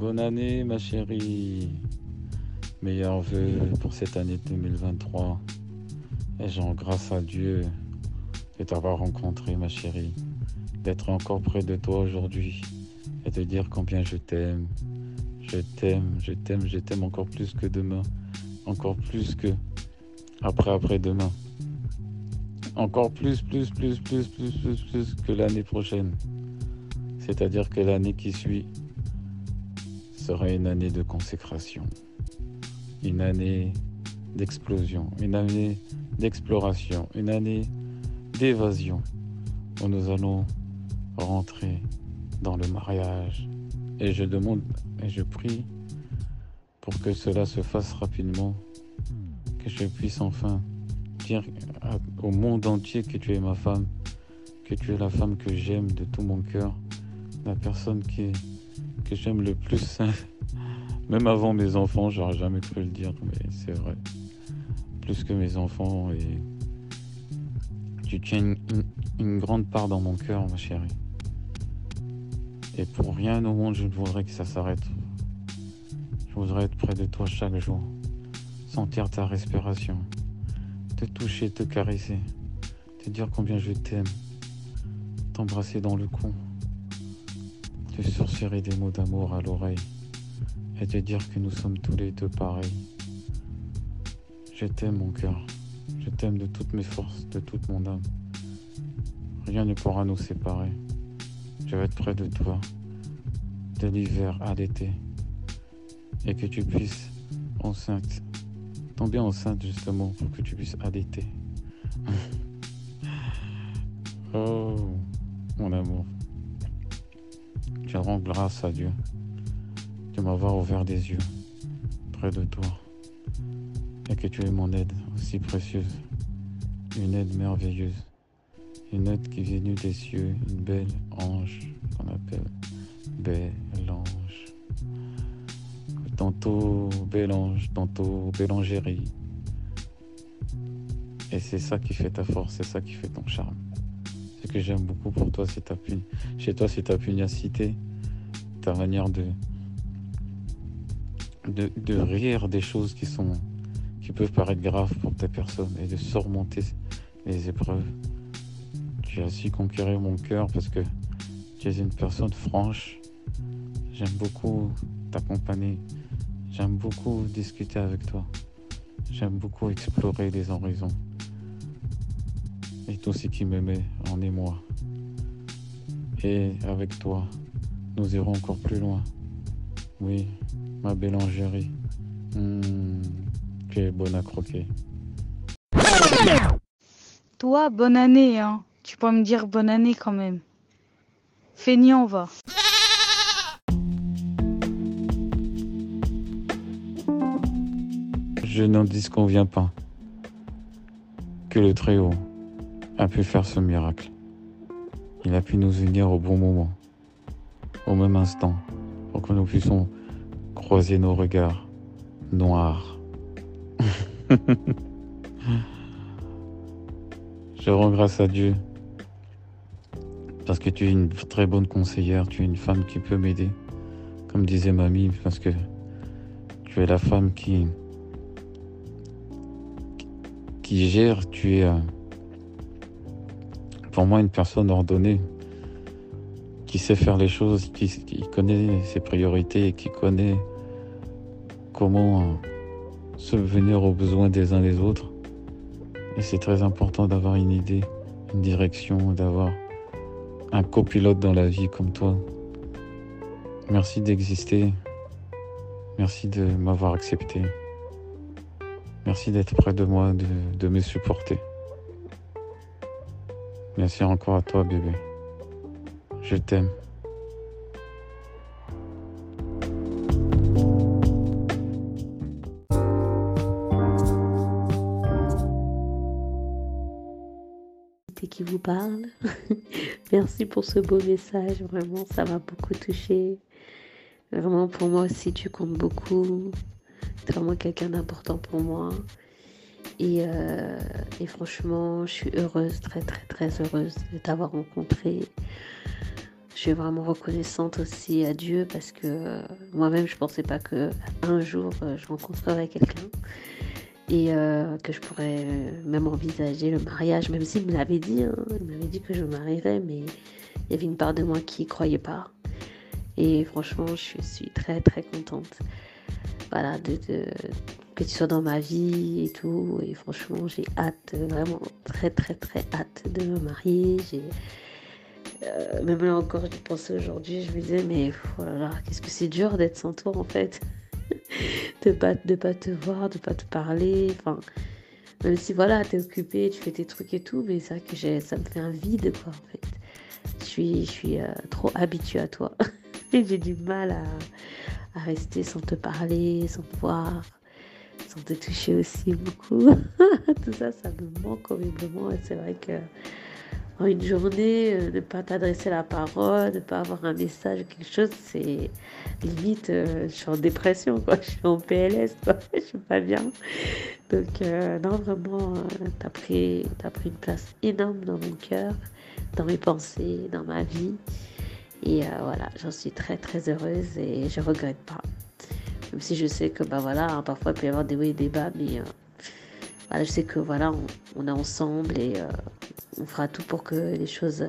Bonne année, ma chérie. Meilleurs vœux pour cette année 2023. Et genre, grâce à Dieu de t'avoir rencontré, ma chérie. D'être encore près de toi aujourd'hui. Et de dire combien je t'aime. Je t'aime, je t'aime, je t'aime encore plus que demain. Encore plus que après, après-demain. Encore plus, plus, plus, plus, plus, plus, plus que l'année prochaine. C'est-à-dire que l'année qui suit sera une année de consécration, une année d'explosion, une année d'exploration, une année d'évasion où nous allons rentrer dans le mariage. Et je demande et je prie pour que cela se fasse rapidement, que je puisse enfin dire au monde entier que tu es ma femme, que tu es la femme que j'aime de tout mon cœur, la personne qui, j'aime le plus. Même avant mes enfants, j'aurais jamais cru le dire, mais c'est vrai. Plus que mes enfants et tu tiens une, grande part dans mon cœur, ma chérie. Et pour rien au monde, je ne voudrais que ça s'arrête. Je voudrais être près de toi chaque jour, sentir ta respiration, te toucher, te caresser, te dire combien je t'aime, t'embrasser dans le cou te des mots d'amour à l'oreille et te dire que nous sommes tous les deux pareils. Je t'aime mon cœur, je t'aime de toutes mes forces, de toute mon âme. Rien ne pourra nous séparer. Je vais être près de toi, de l'hiver à l'été, et que tu puisses enceinte, tomber enceinte justement pour que tu puisses allaiter. oh, mon amour. Je rends grâce à Dieu de m'avoir ouvert des yeux près de toi et que tu es mon aide aussi précieuse, une aide merveilleuse, une aide qui vient des cieux, une belle ange qu'on appelle belle ange. Tantôt belle ange, tantôt belle angérie. Et c'est ça qui fait ta force, c'est ça qui fait ton charme. Que j'aime beaucoup pour toi, c'est ta chez toi, c'est ta pugnacité, ta manière de, de, rire des choses qui sont qui peuvent paraître graves pour ta personne et de surmonter les épreuves. Tu as su conquérir mon cœur parce que tu es une personne franche. J'aime beaucoup t'accompagner. J'aime beaucoup discuter avec toi. J'aime beaucoup explorer les horizons et tout ce qui me met en émoi. Et avec toi, nous irons encore plus loin. Oui, ma belle Angérie. Hmm, tu es bonne à croquer. Toi, bonne année, hein. Tu peux me dire bonne année quand même. Feignant, va. Je n'en disconviens pas. Que le Très-Haut a pu faire ce miracle. Il a pu nous unir au bon moment, au même instant, pour que nous puissions croiser nos regards noirs. Je rends grâce à Dieu parce que tu es une très bonne conseillère, tu es une femme qui peut m'aider, comme disait mamie, parce que tu es la femme qui qui gère, tu es moi une personne ordonnée qui sait faire les choses, qui, connaît ses priorités et qui connaît comment euh, subvenir aux besoins des uns des autres. Et c'est très important d'avoir une idée, une direction, d'avoir un copilote dans la vie comme toi. Merci d'exister. Merci de m'avoir accepté. Merci d'être près de moi, de me supporter. Merci encore à toi, bébé. Je t'aime. qui vous parle. Merci pour ce beau message. Vraiment, ça m'a beaucoup touché. Vraiment, pour moi aussi, tu comptes beaucoup. Tu es vraiment quelqu'un d'important pour moi. Euh, et, franchement, je suis heureuse, très très très heureuse de t'avoir rencontré. je suis vraiment reconnaissante aussi à Dieu parce que euh, moi-même, je pensais pas que un jour euh, je rencontrerais quelqu'un et que je pourrais même envisager le mariage, même s'il me l'avait dit. Hein. il m'avait dit que je marierais, mais il y avait une part de moi qui croyait pas. Et franchement, je suis très très contente. Voilà, de, que tu sois dans ma vie et tout. Et franchement, j'ai hâte, vraiment très très très hâte de me marier. J'ai euh, même là encore, je pensais aujourd'hui, je me disais, mais voilà, oh qu'est-ce que c'est dur d'être sans toi en fait. de pas de pas te voir, de pas te parler. Enfin, même si voilà, t'es occupé, tu fais tes trucs et tout, mais c'est vrai que ça me fait un vide quoi en fait. Je suis, je suis euh, trop habituée à toi. et j'ai du mal à, rester sans te parler, sans te voir, sans te toucher aussi beaucoup. tout ça, ça me manque horriblement et c'est vrai que une journée, euh, ne pas t'adresser la parole, ne pas avoir un message, quelque chose, c'est limite, euh, je suis en dépression, quoi. Je suis en PLS, quoi. Je suis pas bien. Donc, euh, non, vraiment, tu as pris, pris une place énorme dans mon cœur, dans mes pensées, dans ma vie. Et voilà, j'en suis très, très heureuse et je regrette pas. Même si je sais que, bah voilà, hein, parfois il peut y avoir des hauts et des bas, mais voilà, je sais que voilà, on, on est ensemble et on fera tout pour que les choses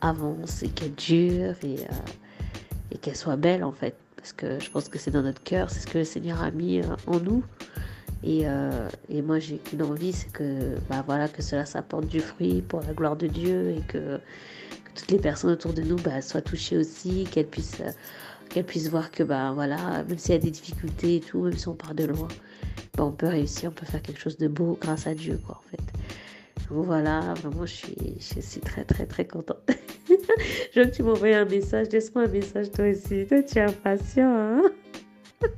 avancent et qu'elles durent et, euh, et qu'elles soient belles en fait. Parce que je pense que c'est dans notre cœur, c'est ce que le Seigneur a mis euh, en nous. Et, euh, et moi j'ai qu'une envie, c'est que, bah, voilà, que cela s'apporte du fruit pour la gloire de Dieu et que, toutes les personnes autour de nous bah, soient touchées aussi, qu'elles puissent, qu'elles puissent voir que bah, voilà, même s'il y a des difficultés et tout, même si on part de loin, bah, on peut réussir, on peut faire quelque chose de beau grâce à Dieu quoi en fait voilà, vraiment, je suis, je suis très, très, très contente. je veux que tu m'envoies un message. Laisse-moi un message toi aussi. Toi, tu es impatient. Hein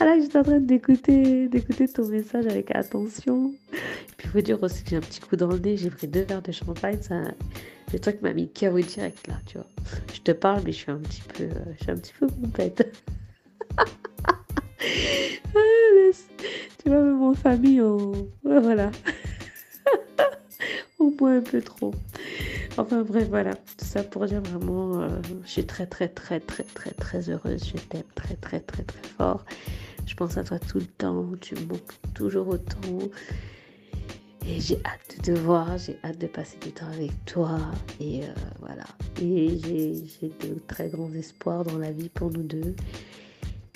Alors, j'étais en train d'écouter, d'écouter ton message avec attention. Et puis, il faut dire aussi que j'ai un petit coup dans le nez. J'ai pris deux verres de champagne. Ça, le truc m'a mis KO direct là, tu vois. Je te parle, mais je suis un petit peu, je suis un petit peu complète. Ah, tu vois, même en famille, on... voilà un peu trop. Enfin bref, voilà. Tout ça pour dire vraiment, euh, je suis très très très très très très heureuse. Je t'aime très très très très fort. Je pense à toi tout le temps. Tu me manques toujours autant. Et j'ai hâte de te voir, j'ai hâte de passer du temps avec toi. Et euh, voilà. Et j'ai de très grands espoirs dans la vie pour nous deux.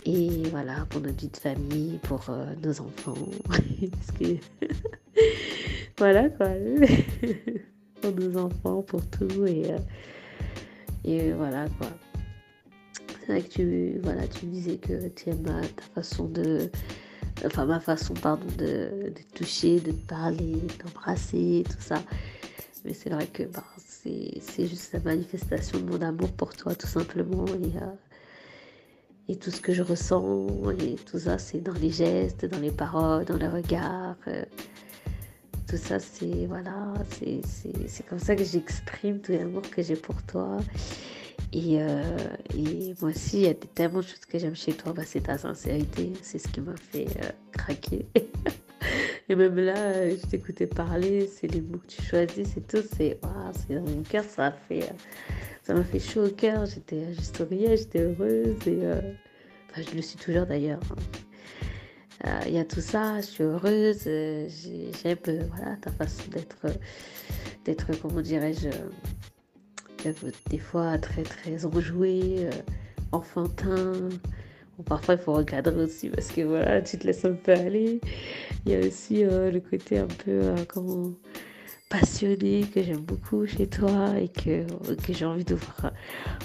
Et voilà, pour notre vie de famille, pour euh, nos enfants. Parce que voilà quoi. pour nos enfants, pour tout. Et, euh, et voilà quoi. C'est vrai que tu, voilà, tu disais que tu aimes ta façon de. Enfin, ma façon, pardon, de, de toucher, de parler, d'embrasser, tout ça. Mais c'est vrai que bah, c'est juste la manifestation de mon amour pour toi, tout simplement. Et, euh, et tout ce que je ressens, et tout ça, c'est dans les gestes, dans les paroles, dans les regards. Euh, tout ça, c'est voilà, c'est comme ça que j'exprime tout l'amour que j'ai pour toi. Et, euh, et, moi aussi, il y a tellement de choses que j'aime chez toi, bah, c'est ta sincérité, c'est ce qui m'a fait euh, craquer. et même là, je t'écoutais parler, c'est les mots que tu choisis, c'est tout, c'est dans mon cœur, ça a fait, euh, ça m'a fait chaud au cœur, j'étais, je souriais, j'étais heureuse. Et, je le suis toujours d'ailleurs. Hein. Euh, il y a tout ça, je suis heureuse, euh, j'aime euh, voilà, ta façon d'être, d'être comment dirais-je, des fois très très enjoué, enfantin. parfois il faut recadrer aussi parce que voilà, tu te laisses un peu aller. Il y a aussi le côté un peu comment passionné que j'aime beaucoup chez toi et que, que j'ai envie de voir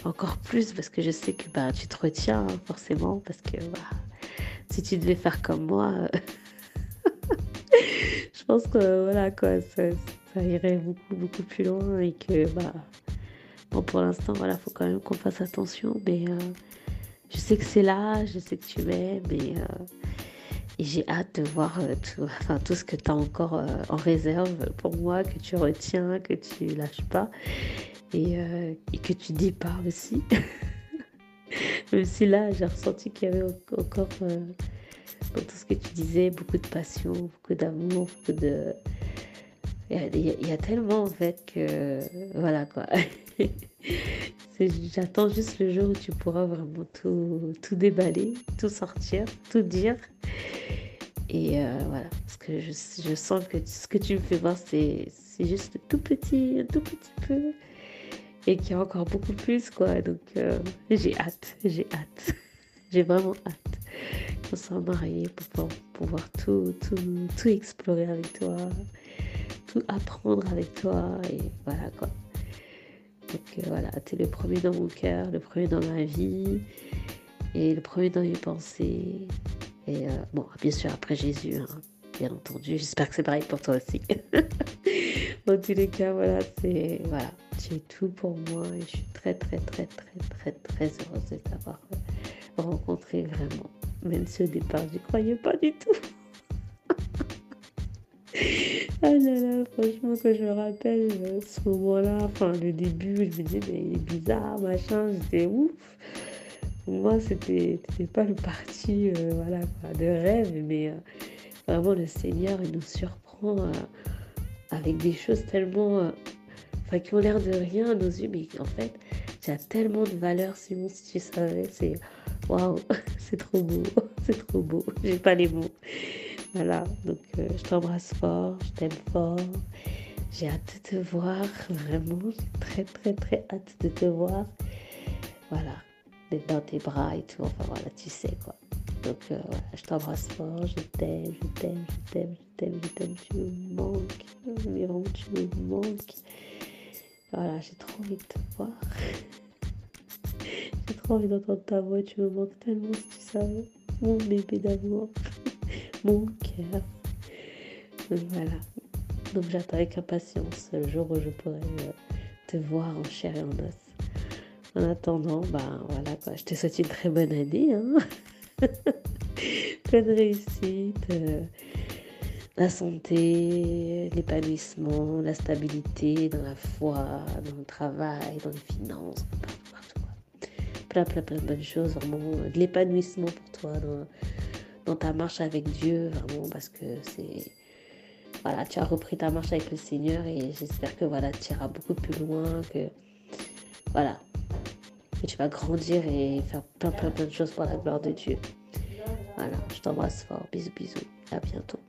encore plus parce que je sais que bah, tu te retiens hein, forcément parce que bah, si tu devais faire comme moi, euh, je pense que voilà quoi, ça, irait beaucoup beaucoup plus loin et que bah pour l'instant voilà, faut quand même qu'on fasse attention, mais euh, je sais que c'est là, je sais que tu m'aimes et, euh, et j'ai hâte de voir tout, enfin, tout ce que tu as encore en réserve pour moi, que tu retiens, que tu lâches pas et, que tu dis pas aussi. Même si là, j'ai ressenti qu'il y avait encore, euh, dans tout ce que tu disais, beaucoup de passion, beaucoup d'amour, beaucoup de. Il y, a, tellement en fait que. Voilà quoi. J'attends juste le jour où tu pourras vraiment tout, tout déballer, tout sortir, tout dire. Et euh, voilà, parce que je, sens que ce que tu me fais voir, c'est juste tout petit, un tout petit peu. Et qu'il y a encore beaucoup plus, quoi. Donc, euh, j'ai hâte, j'ai hâte. j'ai vraiment hâte qu'on soit mariés pour pouvoir, pouvoir tout, tout, tout explorer avec toi, tout apprendre avec toi. Et voilà, quoi. Euh, tu es le premier dans mon cœur, le premier dans ma vie et le premier dans mes pensées. Et euh, bon, bien sûr, après Jésus, hein, bien entendu. J'espère que c'est pareil pour toi aussi. en tous les cas, voilà, c'est voilà, tu es tout pour moi et je suis très, très, très, très, très, très heureuse de t'avoir rencontré vraiment. Même si au départ, je ne croyais pas du tout. Ah là là, franchement, quand je me rappelle euh, ce moment-là, enfin le début, je me disais, mais il est bizarre, machin, j'étais ouf. Pour moi, c'était pas le parti euh, voilà, de rêve, mais euh, vraiment le Seigneur, il nous surprend avec des choses tellement. enfin, qui ont l'air de rien à nos yeux, mais en fait, tu as tellement de valeur, Simon, si tu savais, c'est. Waouh, c'est trop beau, c'est trop beau, j'ai pas les mots. Voilà, donc euh, je t'embrasse fort, je t'aime fort. J'ai hâte de te voir, vraiment, j'ai très très très hâte de te voir. Voilà, dans tes bras et tout, enfin voilà, tu sais quoi. Donc euh, voilà, je t'embrasse fort, je t'aime, je t'aime, je t'aime, je t'aime, je t'aime, tu me manques, mais tu me manques. Voilà, j'ai trop envie de te voir. j'ai trop envie d'entendre ta voix, tu me manques tellement si tu savais, mon bébé d'amour mon cœur. Voilà. Donc j'attends avec impatience le jour où je pourrai euh, te voir en chair et en os. En attendant, ben voilà quoi, je te souhaite une très bonne année. Hein Pleine réussite, euh, la santé, l'épanouissement, la stabilité dans la foi, dans le travail, dans les finances, partout, Plein, plein, plein de bonnes choses, vraiment de l'épanouissement pour toi dans ta marche avec Dieu, vraiment, parce que c'est. Voilà, tu as repris ta marche avec le Seigneur et j'espère que voilà, tu iras beaucoup plus loin, que. Voilà. Que tu vas grandir et faire plein, plein, plein de choses pour la gloire de Dieu. Voilà, je t'embrasse fort. Bisous, bisous. À bientôt.